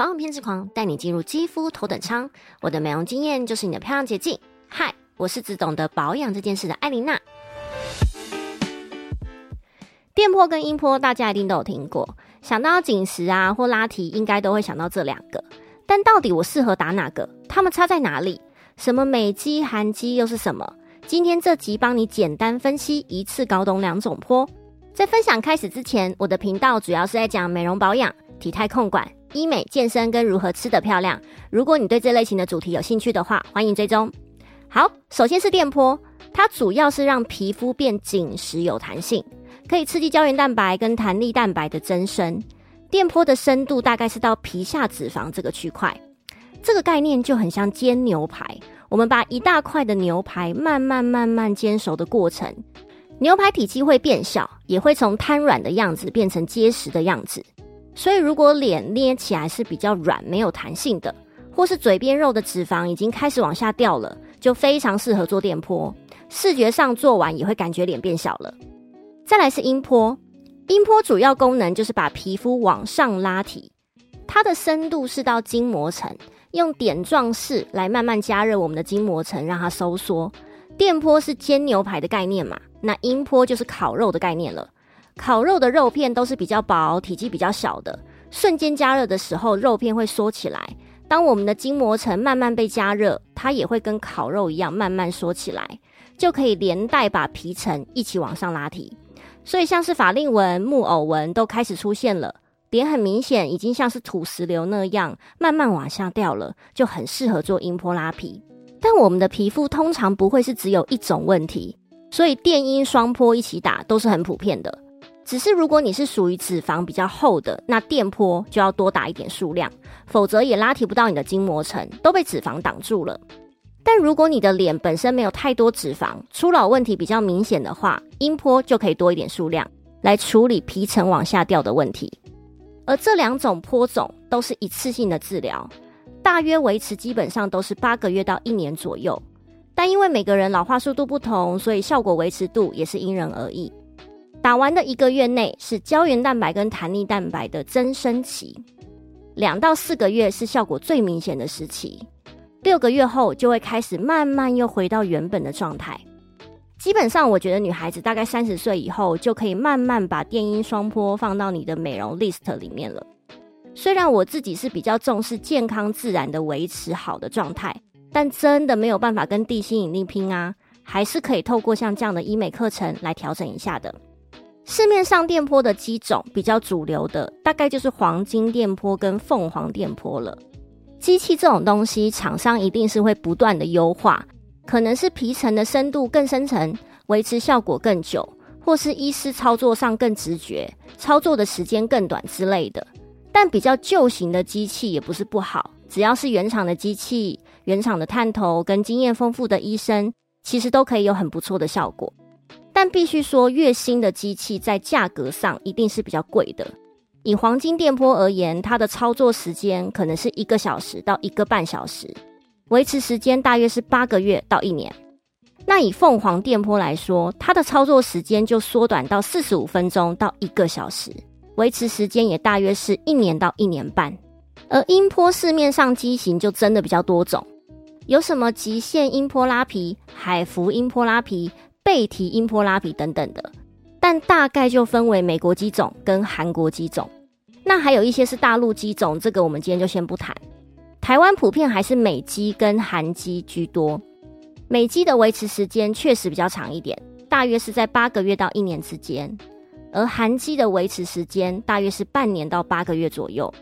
保养偏执狂，带你进入肌肤头等舱。我的美容经验就是你的漂亮捷径。嗨，我是只懂得保养这件事的艾琳娜。电波跟音波，大家一定都有听过。想到紧实啊或拉提，应该都会想到这两个。但到底我适合打哪个？它们差在哪里？什么美肌、韩肌又是什么？今天这集帮你简单分析，一次搞懂两种波。在分享开始之前，我的频道主要是在讲美容保养、体态控管。医美、健身跟如何吃得漂亮。如果你对这类型的主题有兴趣的话，欢迎追踪。好，首先是电波，它主要是让皮肤变紧实有弹性，可以刺激胶原蛋白跟弹力蛋白的增生。电波的深度大概是到皮下脂肪这个区块，这个概念就很像煎牛排。我们把一大块的牛排慢慢慢慢煎熟的过程，牛排体积会变小，也会从瘫软的样子变成结实的样子。所以，如果脸捏起来是比较软、没有弹性的，或是嘴边肉的脂肪已经开始往下掉了，就非常适合做电波。视觉上做完也会感觉脸变小了。再来是音波，音波主要功能就是把皮肤往上拉提，它的深度是到筋膜层，用点状式来慢慢加热我们的筋膜层，让它收缩。电波是煎牛排的概念嘛？那音波就是烤肉的概念了。烤肉的肉片都是比较薄、体积比较小的，瞬间加热的时候，肉片会缩起来。当我们的筋膜层慢慢被加热，它也会跟烤肉一样慢慢缩起来，就可以连带把皮层一起往上拉提。所以像是法令纹、木偶纹都开始出现了，脸很明显已经像是土石流那样慢慢往下掉了，就很适合做音波拉皮。但我们的皮肤通常不会是只有一种问题，所以电音双波一起打都是很普遍的。只是如果你是属于脂肪比较厚的，那电波就要多打一点数量，否则也拉提不到你的筋膜层，都被脂肪挡住了。但如果你的脸本身没有太多脂肪，初老问题比较明显的话，音波就可以多一点数量来处理皮层往下掉的问题。而这两种坡种都是一次性的治疗，大约维持基本上都是八个月到一年左右。但因为每个人老化速度不同，所以效果维持度也是因人而异。打完的一个月内是胶原蛋白跟弹力蛋白的增生期，两到四个月是效果最明显的时期，六个月后就会开始慢慢又回到原本的状态。基本上，我觉得女孩子大概三十岁以后就可以慢慢把电音双波放到你的美容 list 里面了。虽然我自己是比较重视健康自然的维持好的状态，但真的没有办法跟地心引力拼啊，还是可以透过像这样的医美课程来调整一下的。市面上电波的机种比较主流的，大概就是黄金电波跟凤凰电波了。机器这种东西，厂商一定是会不断的优化，可能是皮层的深度更深层，维持效果更久，或是医师操作上更直觉，操作的时间更短之类的。但比较旧型的机器也不是不好，只要是原厂的机器、原厂的探头跟经验丰富的医生，其实都可以有很不错的效果。但必须说，越新的机器在价格上一定是比较贵的。以黄金电波而言，它的操作时间可能是一个小时到一个半小时，维持时间大约是八个月到一年。那以凤凰电波来说，它的操作时间就缩短到四十五分钟到一个小时，维持时间也大约是一年到一年半。而音波市面上机型就真的比较多种，有什么极限音波拉皮、海服音波拉皮。背提音波拉皮等等的，但大概就分为美国机种跟韩国机种。那还有一些是大陆机种，这个我们今天就先不谈。台湾普遍还是美机跟韩机居多。美机的维持时间确实比较长一点，大约是在八个月到一年之间；而韩机的维持时间大约是半年到八个月左右。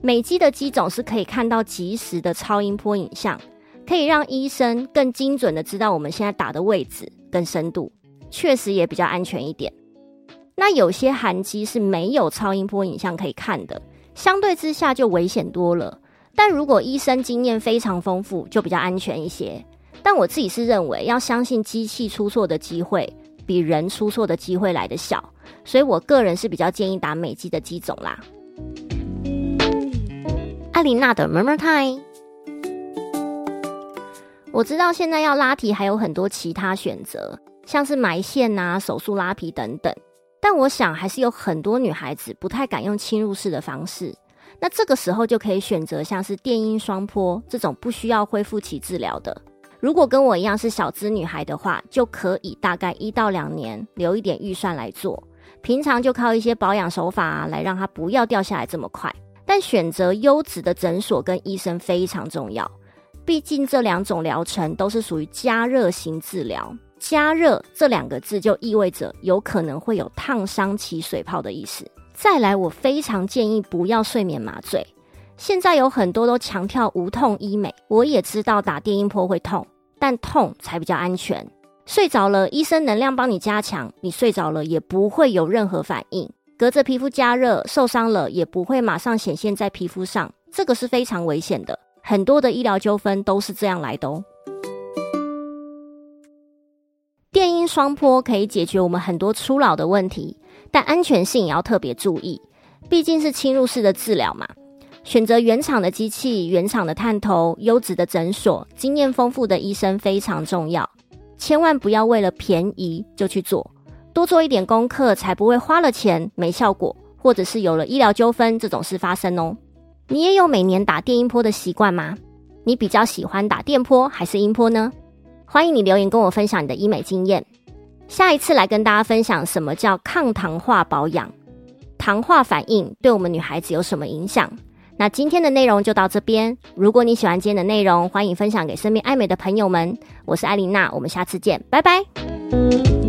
美机的机种是可以看到及时的超音波影像，可以让医生更精准的知道我们现在打的位置。更深度，确实也比较安全一点。那有些韩机是没有超音波影像可以看的，相对之下就危险多了。但如果医生经验非常丰富，就比较安全一些。但我自己是认为，要相信机器出错的机会比人出错的机会来的小，所以我个人是比较建议打美机的机种啦。艾琳娜的 Murmur Time。我知道现在要拉提还有很多其他选择，像是埋线呐、手术拉皮等等。但我想还是有很多女孩子不太敢用侵入式的方式，那这个时候就可以选择像是电音双坡这种不需要恢复期治疗的。如果跟我一样是小资女孩的话，就可以大概一到两年留一点预算来做，平常就靠一些保养手法啊，来让它不要掉下来这么快。但选择优质的诊所跟医生非常重要，毕竟这两种疗程都是属于加热型治疗。加热这两个字就意味着有可能会有烫伤起水泡的意思。再来，我非常建议不要睡眠麻醉。现在有很多都强调无痛医美，我也知道打电音波会痛，但痛才比较安全。睡着了，医生能量帮你加强，你睡着了也不会有任何反应。隔着皮肤加热，受伤了也不会马上显现在皮肤上，这个是非常危险的。很多的医疗纠纷都是这样来的哦。电音双波可以解决我们很多初老的问题，但安全性也要特别注意，毕竟是侵入式的治疗嘛。选择原厂的机器、原厂的探头、优质的诊所、经验丰富的医生非常重要，千万不要为了便宜就去做，多做一点功课，才不会花了钱没效果，或者是有了医疗纠纷这种事发生哦。你也有每年打电音波的习惯吗？你比较喜欢打电波还是音波呢？欢迎你留言跟我分享你的医美经验，下一次来跟大家分享什么叫抗糖化保养，糖化反应对我们女孩子有什么影响？那今天的内容就到这边。如果你喜欢今天的内容，欢迎分享给身边爱美的朋友们。我是艾琳娜，我们下次见，拜拜。